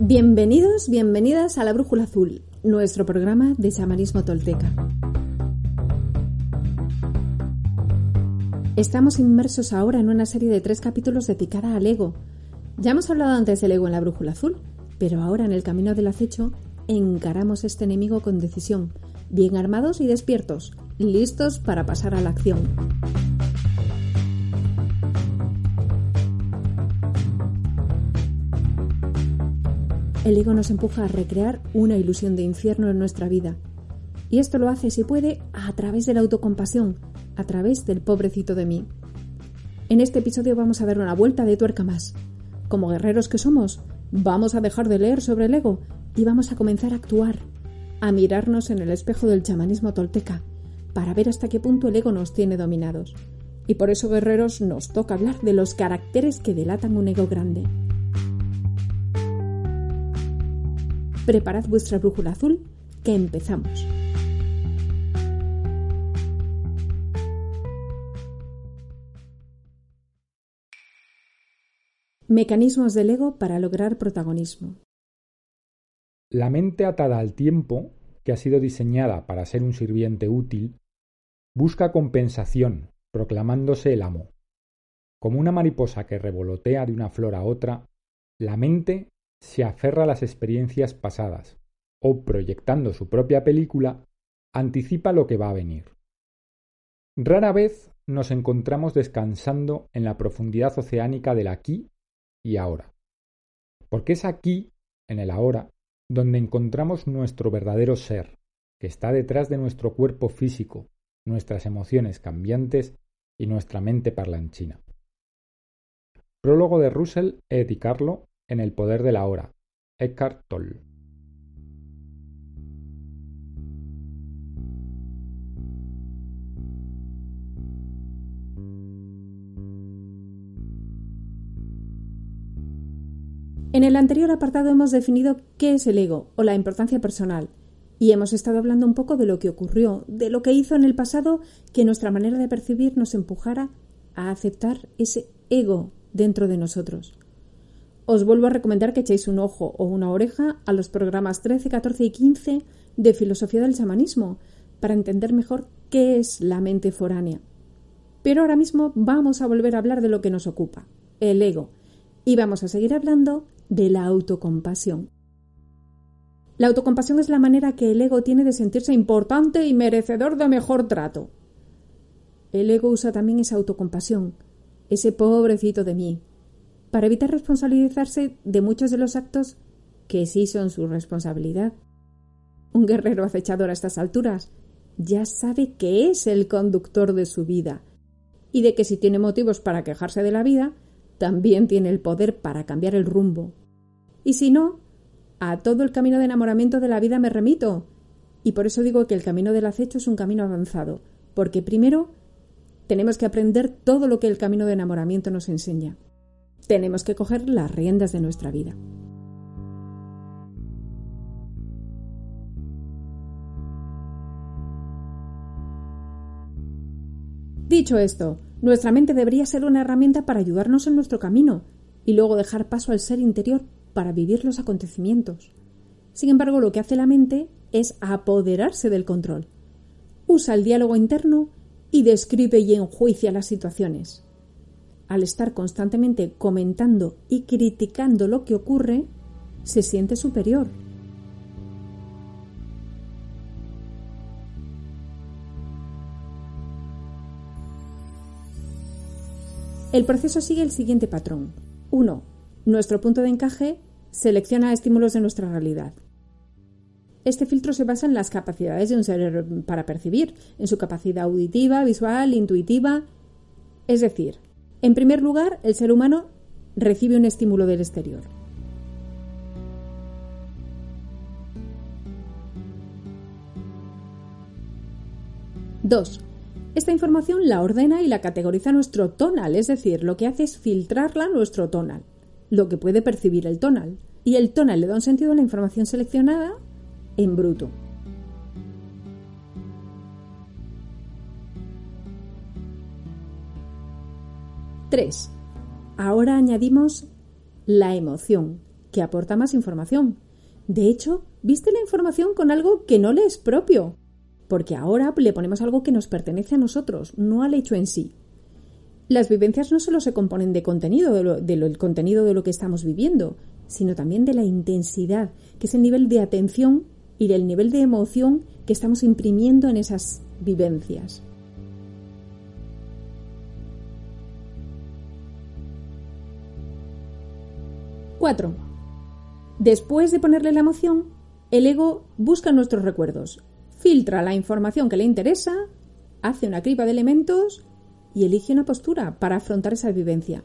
Bienvenidos, bienvenidas a La Brújula Azul, nuestro programa de chamanismo tolteca. Estamos inmersos ahora en una serie de tres capítulos dedicada al ego. Ya hemos hablado antes del ego en La Brújula Azul, pero ahora en el camino del acecho encaramos este enemigo con decisión, bien armados y despiertos, listos para pasar a la acción. El ego nos empuja a recrear una ilusión de infierno en nuestra vida. Y esto lo hace, si puede, a través de la autocompasión, a través del pobrecito de mí. En este episodio vamos a dar una vuelta de tuerca más. Como guerreros que somos, vamos a dejar de leer sobre el ego y vamos a comenzar a actuar, a mirarnos en el espejo del chamanismo tolteca, para ver hasta qué punto el ego nos tiene dominados. Y por eso, guerreros, nos toca hablar de los caracteres que delatan un ego grande. Preparad vuestra brújula azul, que empezamos. Mecanismos del ego para lograr protagonismo. La mente atada al tiempo, que ha sido diseñada para ser un sirviente útil, busca compensación, proclamándose el amo. Como una mariposa que revolotea de una flor a otra, la mente se aferra a las experiencias pasadas o, proyectando su propia película, anticipa lo que va a venir. Rara vez nos encontramos descansando en la profundidad oceánica del aquí y ahora. Porque es aquí, en el ahora, donde encontramos nuestro verdadero ser, que está detrás de nuestro cuerpo físico, nuestras emociones cambiantes y nuestra mente parlanchina. Prólogo de Russell E. Di Carlo en el poder de la hora, Eckhart Tolle. En el anterior apartado hemos definido qué es el ego o la importancia personal y hemos estado hablando un poco de lo que ocurrió, de lo que hizo en el pasado que nuestra manera de percibir nos empujara a aceptar ese ego dentro de nosotros. Os vuelvo a recomendar que echéis un ojo o una oreja a los programas 13, 14 y 15 de Filosofía del Chamanismo para entender mejor qué es la mente foránea. Pero ahora mismo vamos a volver a hablar de lo que nos ocupa, el ego, y vamos a seguir hablando de la autocompasión. La autocompasión es la manera que el ego tiene de sentirse importante y merecedor de mejor trato. El ego usa también esa autocompasión, ese pobrecito de mí, para evitar responsabilizarse de muchos de los actos que sí son su responsabilidad. Un guerrero acechador a estas alturas ya sabe que es el conductor de su vida y de que si tiene motivos para quejarse de la vida, también tiene el poder para cambiar el rumbo. Y si no, a todo el camino de enamoramiento de la vida me remito. Y por eso digo que el camino del acecho es un camino avanzado, porque primero tenemos que aprender todo lo que el camino de enamoramiento nos enseña tenemos que coger las riendas de nuestra vida. Dicho esto, nuestra mente debería ser una herramienta para ayudarnos en nuestro camino y luego dejar paso al ser interior para vivir los acontecimientos. Sin embargo, lo que hace la mente es apoderarse del control. Usa el diálogo interno y describe y enjuicia las situaciones al estar constantemente comentando y criticando lo que ocurre, se siente superior. El proceso sigue el siguiente patrón. 1. Nuestro punto de encaje selecciona estímulos de nuestra realidad. Este filtro se basa en las capacidades de un ser para percibir, en su capacidad auditiva, visual, intuitiva. Es decir, en primer lugar, el ser humano recibe un estímulo del exterior. Dos, esta información la ordena y la categoriza nuestro tonal, es decir, lo que hace es filtrarla nuestro tonal, lo que puede percibir el tonal. Y el tonal le da un sentido a la información seleccionada en bruto. Tres. Ahora añadimos la emoción, que aporta más información. De hecho, viste la información con algo que no le es propio, porque ahora le ponemos algo que nos pertenece a nosotros, no al hecho en sí. Las vivencias no solo se componen de contenido, del contenido de lo que estamos viviendo, sino también de la intensidad, que es el nivel de atención y del nivel de emoción que estamos imprimiendo en esas vivencias. Cuatro. Después de ponerle la emoción, el ego busca nuestros recuerdos, filtra la información que le interesa, hace una criba de elementos y elige una postura para afrontar esa vivencia.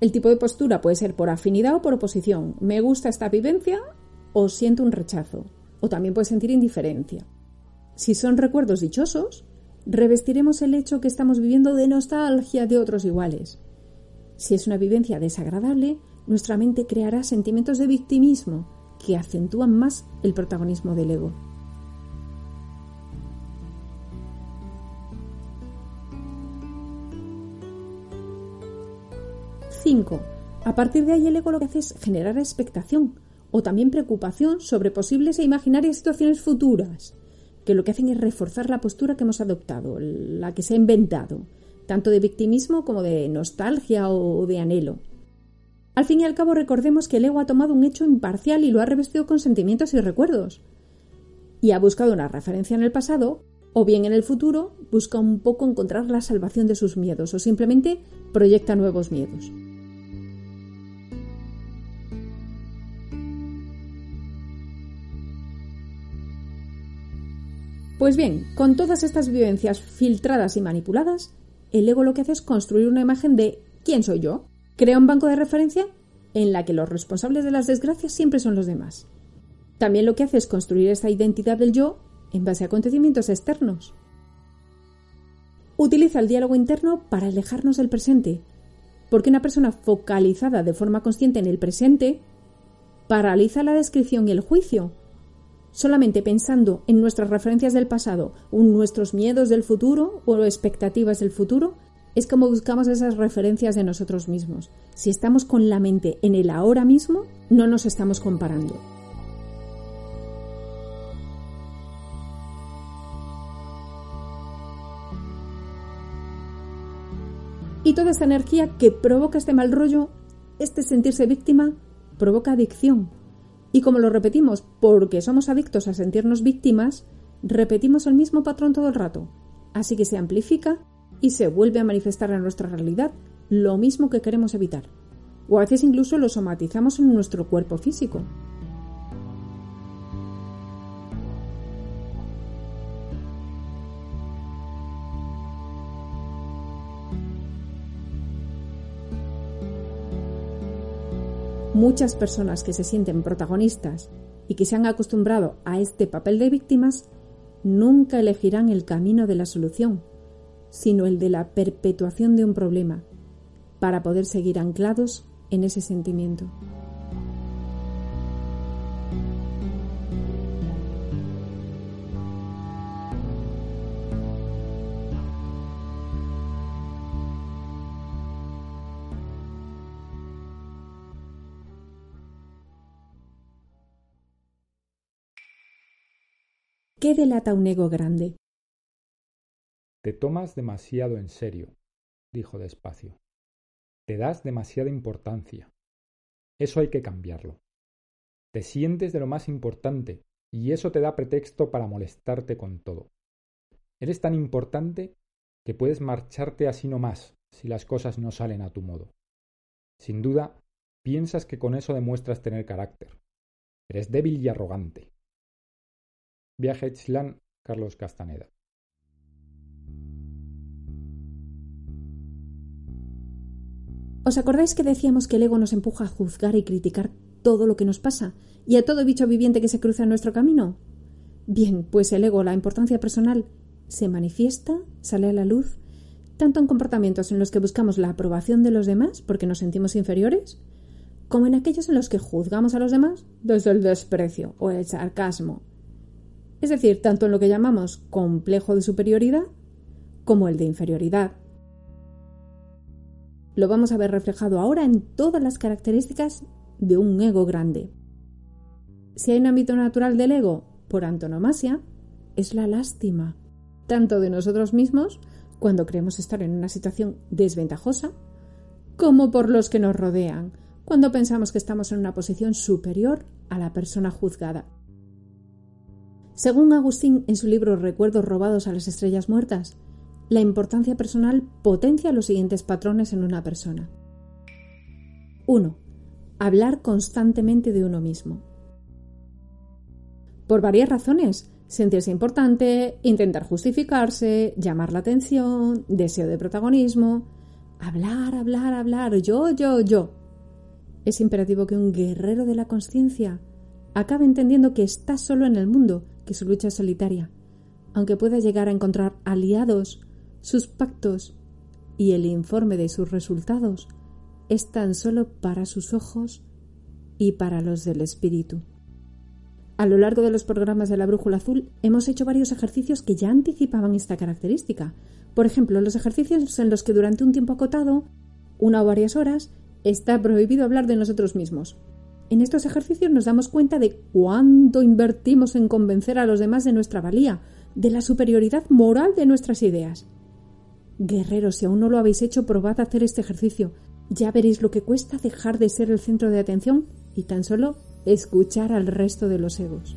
El tipo de postura puede ser por afinidad o por oposición. Me gusta esta vivencia o siento un rechazo. O también puede sentir indiferencia. Si son recuerdos dichosos, revestiremos el hecho que estamos viviendo de nostalgia de otros iguales. Si es una vivencia desagradable, nuestra mente creará sentimientos de victimismo que acentúan más el protagonismo del ego. 5. A partir de ahí el ego lo que hace es generar expectación o también preocupación sobre posibles e imaginarias situaciones futuras, que lo que hacen es reforzar la postura que hemos adoptado, la que se ha inventado, tanto de victimismo como de nostalgia o de anhelo. Al fin y al cabo recordemos que el ego ha tomado un hecho imparcial y lo ha revestido con sentimientos y recuerdos. Y ha buscado una referencia en el pasado, o bien en el futuro busca un poco encontrar la salvación de sus miedos, o simplemente proyecta nuevos miedos. Pues bien, con todas estas vivencias filtradas y manipuladas, el ego lo que hace es construir una imagen de ¿quién soy yo? Crea un banco de referencia en la que los responsables de las desgracias siempre son los demás. También lo que hace es construir esta identidad del yo en base a acontecimientos externos. Utiliza el diálogo interno para alejarnos del presente, porque una persona focalizada de forma consciente en el presente paraliza la descripción y el juicio, solamente pensando en nuestras referencias del pasado o nuestros miedos del futuro o expectativas del futuro, es como buscamos esas referencias de nosotros mismos. Si estamos con la mente en el ahora mismo, no nos estamos comparando. Y toda esta energía que provoca este mal rollo, este sentirse víctima, provoca adicción, y como lo repetimos porque somos adictos a sentirnos víctimas, repetimos el mismo patrón todo el rato. Así que se amplifica y se vuelve a manifestar en nuestra realidad lo mismo que queremos evitar. O a veces incluso lo somatizamos en nuestro cuerpo físico. Muchas personas que se sienten protagonistas y que se han acostumbrado a este papel de víctimas nunca elegirán el camino de la solución, sino el de la perpetuación de un problema, para poder seguir anclados en ese sentimiento. ¿Qué delata un ego grande? Te tomas demasiado en serio, dijo despacio. Te das demasiada importancia. Eso hay que cambiarlo. Te sientes de lo más importante y eso te da pretexto para molestarte con todo. Eres tan importante que puedes marcharte así no más si las cosas no salen a tu modo. Sin duda, piensas que con eso demuestras tener carácter. Eres débil y arrogante. Viaje a Carlos Castaneda. ¿Os acordáis que decíamos que el ego nos empuja a juzgar y criticar todo lo que nos pasa y a todo bicho viviente que se cruza en nuestro camino? Bien, pues el ego, la importancia personal, se manifiesta, sale a la luz, tanto en comportamientos en los que buscamos la aprobación de los demás porque nos sentimos inferiores, como en aquellos en los que juzgamos a los demás desde el desprecio o el sarcasmo. Es decir, tanto en lo que llamamos complejo de superioridad como el de inferioridad. Lo vamos a ver reflejado ahora en todas las características de un ego grande. Si hay un ámbito natural del ego, por antonomasia, es la lástima, tanto de nosotros mismos, cuando creemos estar en una situación desventajosa, como por los que nos rodean, cuando pensamos que estamos en una posición superior a la persona juzgada. Según Agustín en su libro Recuerdos robados a las estrellas muertas, la importancia personal potencia los siguientes patrones en una persona. 1. Hablar constantemente de uno mismo. Por varias razones. Sentirse importante, intentar justificarse, llamar la atención, deseo de protagonismo. Hablar, hablar, hablar, yo, yo, yo. Es imperativo que un guerrero de la conciencia acabe entendiendo que está solo en el mundo, que su lucha es solitaria, aunque pueda llegar a encontrar aliados sus pactos y el informe de sus resultados es tan solo para sus ojos y para los del espíritu. A lo largo de los programas de la Brújula Azul hemos hecho varios ejercicios que ya anticipaban esta característica. Por ejemplo, los ejercicios en los que durante un tiempo acotado, una o varias horas, está prohibido hablar de nosotros mismos. En estos ejercicios nos damos cuenta de cuánto invertimos en convencer a los demás de nuestra valía, de la superioridad moral de nuestras ideas. Guerreros, si aún no lo habéis hecho, probad a hacer este ejercicio. Ya veréis lo que cuesta dejar de ser el centro de atención y tan solo escuchar al resto de los egos.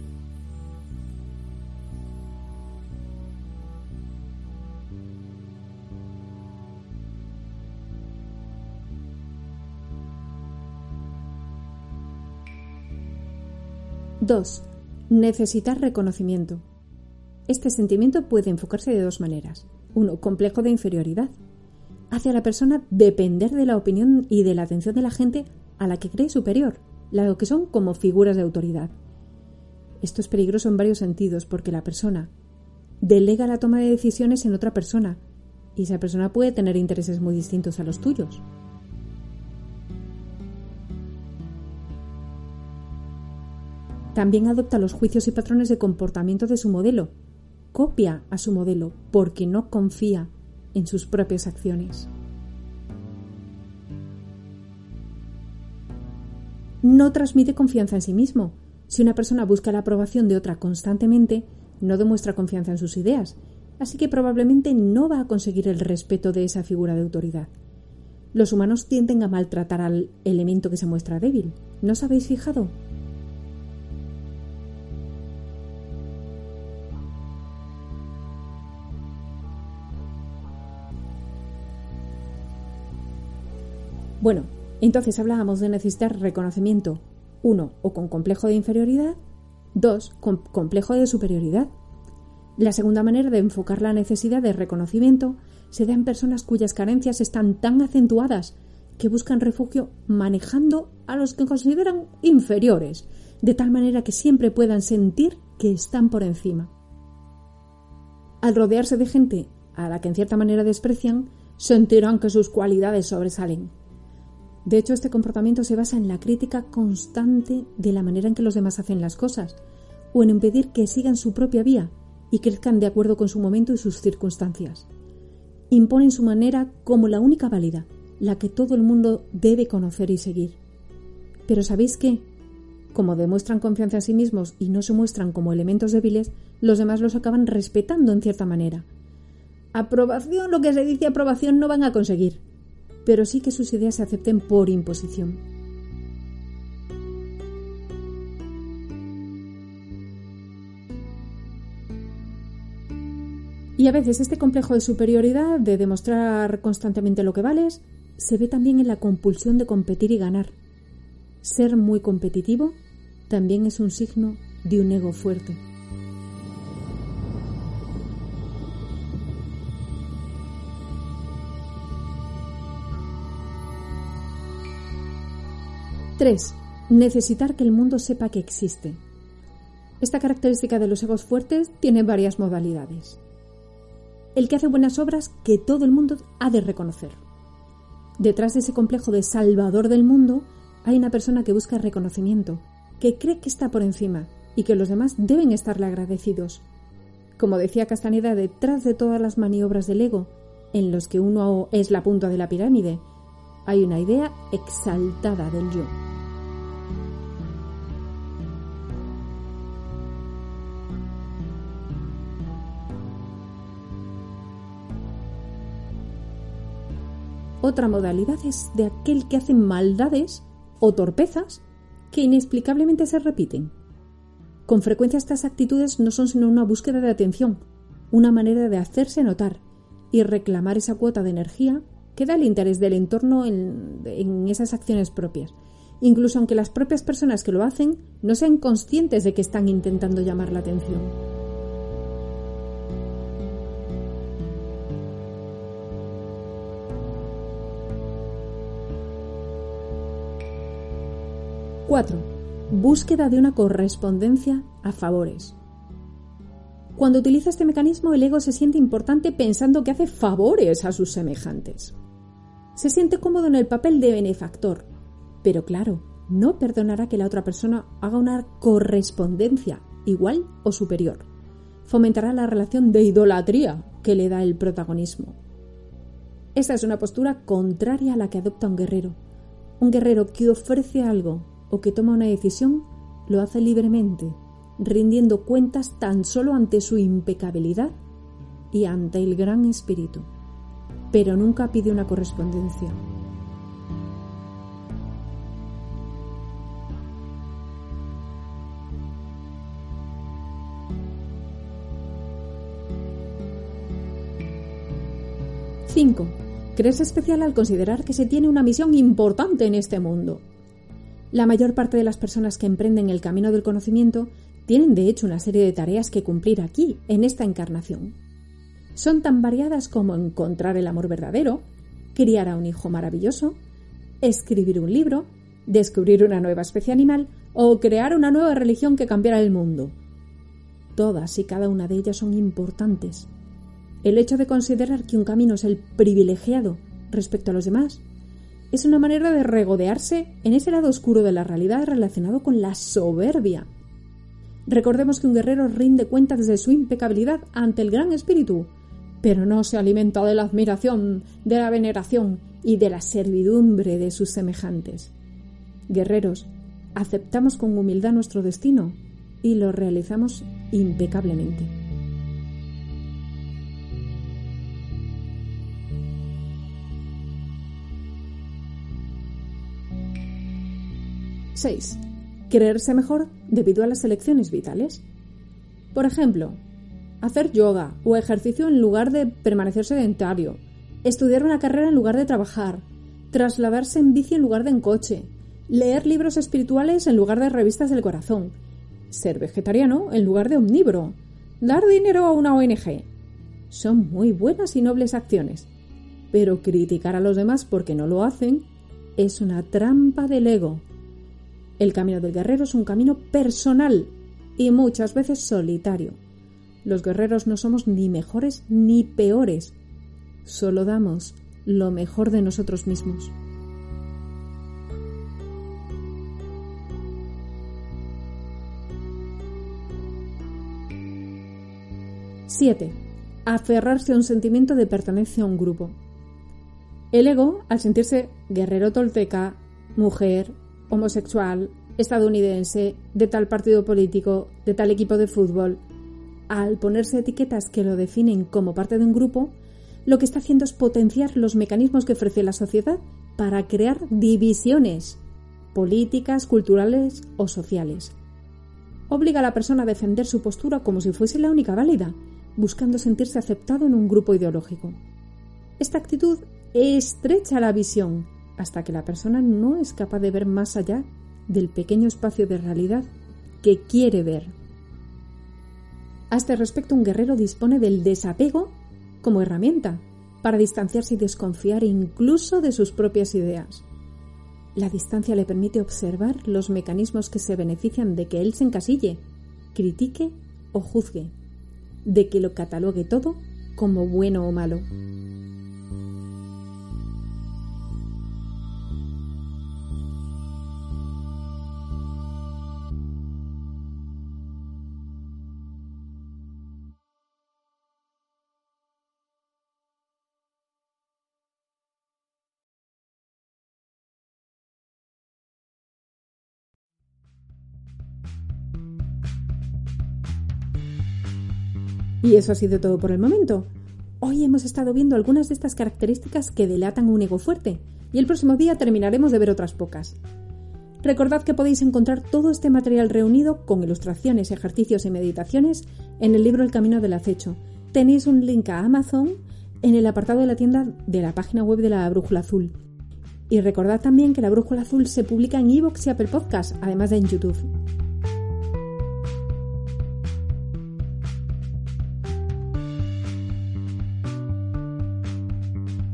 Dos, necesitar reconocimiento. Este sentimiento puede enfocarse de dos maneras. Uno, complejo de inferioridad. Hace a la persona depender de la opinión y de la atención de la gente a la que cree superior, lo que son como figuras de autoridad. Esto es peligroso en varios sentidos porque la persona delega la toma de decisiones en otra persona y esa persona puede tener intereses muy distintos a los tuyos. También adopta los juicios y patrones de comportamiento de su modelo, copia a su modelo porque no confía en sus propias acciones. No transmite confianza en sí mismo. Si una persona busca la aprobación de otra constantemente, no demuestra confianza en sus ideas, así que probablemente no va a conseguir el respeto de esa figura de autoridad. Los humanos tienden a maltratar al elemento que se muestra débil. ¿No os habéis fijado? Bueno, entonces hablábamos de necesitar reconocimiento, uno, o con complejo de inferioridad, dos, con complejo de superioridad. La segunda manera de enfocar la necesidad de reconocimiento se da en personas cuyas carencias están tan acentuadas que buscan refugio manejando a los que consideran inferiores, de tal manera que siempre puedan sentir que están por encima. Al rodearse de gente a la que en cierta manera desprecian, sentirán que sus cualidades sobresalen. De hecho, este comportamiento se basa en la crítica constante de la manera en que los demás hacen las cosas, o en impedir que sigan su propia vía y crezcan de acuerdo con su momento y sus circunstancias. Imponen su manera como la única válida, la que todo el mundo debe conocer y seguir. Pero ¿sabéis qué? Como demuestran confianza en sí mismos y no se muestran como elementos débiles, los demás los acaban respetando en cierta manera. Aprobación, lo que se dice aprobación, no van a conseguir, pero sí que sus ideas se acepten por imposición. Y a veces este complejo de superioridad, de demostrar constantemente lo que vales, se ve también en la compulsión de competir y ganar. ser muy competitivo también es un signo de un ego fuerte. Tres, necesitar que el mundo sepa que existe. Esta característica de los egos fuertes tiene varias modalidades. El que hace buenas obras que todo el mundo ha de reconocer. Detrás de ese complejo de salvador del mundo hay una persona que busca reconocimiento, que cree que está por encima y que los demás deben estarle agradecidos. Como decía Castaneda, detrás de todas las maniobras del ego, en los que uno es la punta de la pirámide, hay una idea exaltada del yo. Otra modalidad es de aquel que hace maldades o torpezas que inexplicablemente se repiten. Con frecuencia estas actitudes no son sino una búsqueda de atención, una manera de hacerse notar y reclamar esa cuota de energía que da el interés del entorno en, esas acciones propias, incluso aunque las propias personas que lo hacen no sean conscientes de que están intentando llamar la atención. 4. Búsqueda de una correspondencia a favores. Cuando utiliza este mecanismo, el ego se siente importante pensando que hace favores a sus semejantes. Se siente cómodo en el papel de benefactor, pero claro, no perdonará que la otra persona haga una correspondencia igual o superior. Fomentará la relación de idolatría que le da el protagonismo. Esta es una postura contraria a la que adopta un guerrero. Un guerrero que ofrece algo o que toma una decisión, lo hace libremente, rindiendo cuentas tan solo ante su impecabilidad y ante el gran espíritu, pero nunca pide una correspondencia. Cinco. Crees especial al considerar que se tiene una misión importante en este mundo. La mayor parte de las personas que emprenden el camino del conocimiento tienen de hecho una serie de tareas que cumplir aquí, en esta encarnación. Son tan variadas como encontrar el amor verdadero, criar a un hijo maravilloso, escribir un libro, descubrir una nueva especie animal o crear una nueva religión que cambiará el mundo. Todas y cada una de ellas son importantes. El hecho de considerar que un camino es el privilegiado respecto a los demás es una manera de regodearse en ese lado oscuro de la realidad relacionado con la soberbia. Recordemos que un guerrero rinde cuentas de su impecabilidad ante el gran espíritu, pero no se alimenta de la admiración, de la veneración y de la servidumbre de sus semejantes. Guerreros, aceptamos con humildad nuestro destino y lo realizamos impecablemente. 6. Creerse mejor debido a las elecciones vitales. Por ejemplo, hacer yoga o ejercicio en lugar de permanecer sedentario, estudiar una carrera en lugar de trabajar, trasladarse en bici en lugar de en coche, leer libros espirituales en lugar de revistas del corazón, ser vegetariano en lugar de omnívoro, dar dinero a una ONG. Son muy buenas y nobles acciones, pero criticar a los demás porque no lo hacen es una trampa del ego el camino del guerrero es un camino personal y muchas veces solitario. Los guerreros no somos ni mejores ni peores, solo damos lo mejor de nosotros mismos. Siete. Aferrarse a un sentimiento de pertenencia a un grupo. El ego, al sentirse guerrero tolteca, mujer, homosexual, estadounidense, de tal partido político, de tal equipo de fútbol, al ponerse etiquetas que lo definen como parte de un grupo, lo que está haciendo es potenciar los mecanismos que ofrece la sociedad para crear divisiones políticas, culturales o sociales. Obliga a la persona a defender su postura como si fuese la única válida, buscando sentirse aceptado en un grupo ideológico. Esta actitud estrecha la visión hasta que la persona no es capaz de ver más allá del pequeño espacio de realidad que quiere ver. A este respecto, un guerrero dispone del desapego como herramienta para distanciarse y desconfiar incluso de sus propias ideas. La distancia le permite observar los mecanismos que se benefician de que él se encasille, critique o juzgue, de que lo catalogue todo como bueno o malo. Y eso ha sido todo por el momento. Hoy hemos estado viendo algunas de estas características que delatan un ego fuerte, y el próximo día terminaremos de ver otras pocas. Recordad que podéis encontrar todo este material reunido con ilustraciones, ejercicios y meditaciones en el libro El Camino del Acecho. Tenéis un link a Amazon en el apartado de la tienda de la página web de la Brújula Azul. Y recordad también que la Brújula Azul se publica en iVoox y Apple Podcast, además de en YouTube.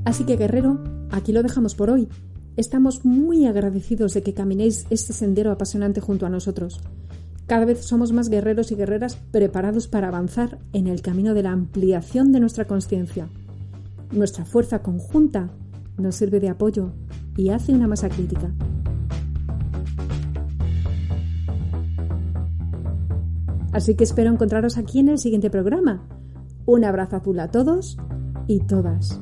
Así que guerrero, aquí lo dejamos por hoy. Estamos muy agradecidos de que caminéis este sendero apasionante junto a nosotros. Cada vez somos más guerreros y guerreras preparados para avanzar en el camino de la ampliación de nuestra conciencia. Nuestra fuerza conjunta nos sirve de apoyo y hace una masa crítica. Así que espero encontraros aquí en el siguiente programa. Un abrazo azul a todos y todas.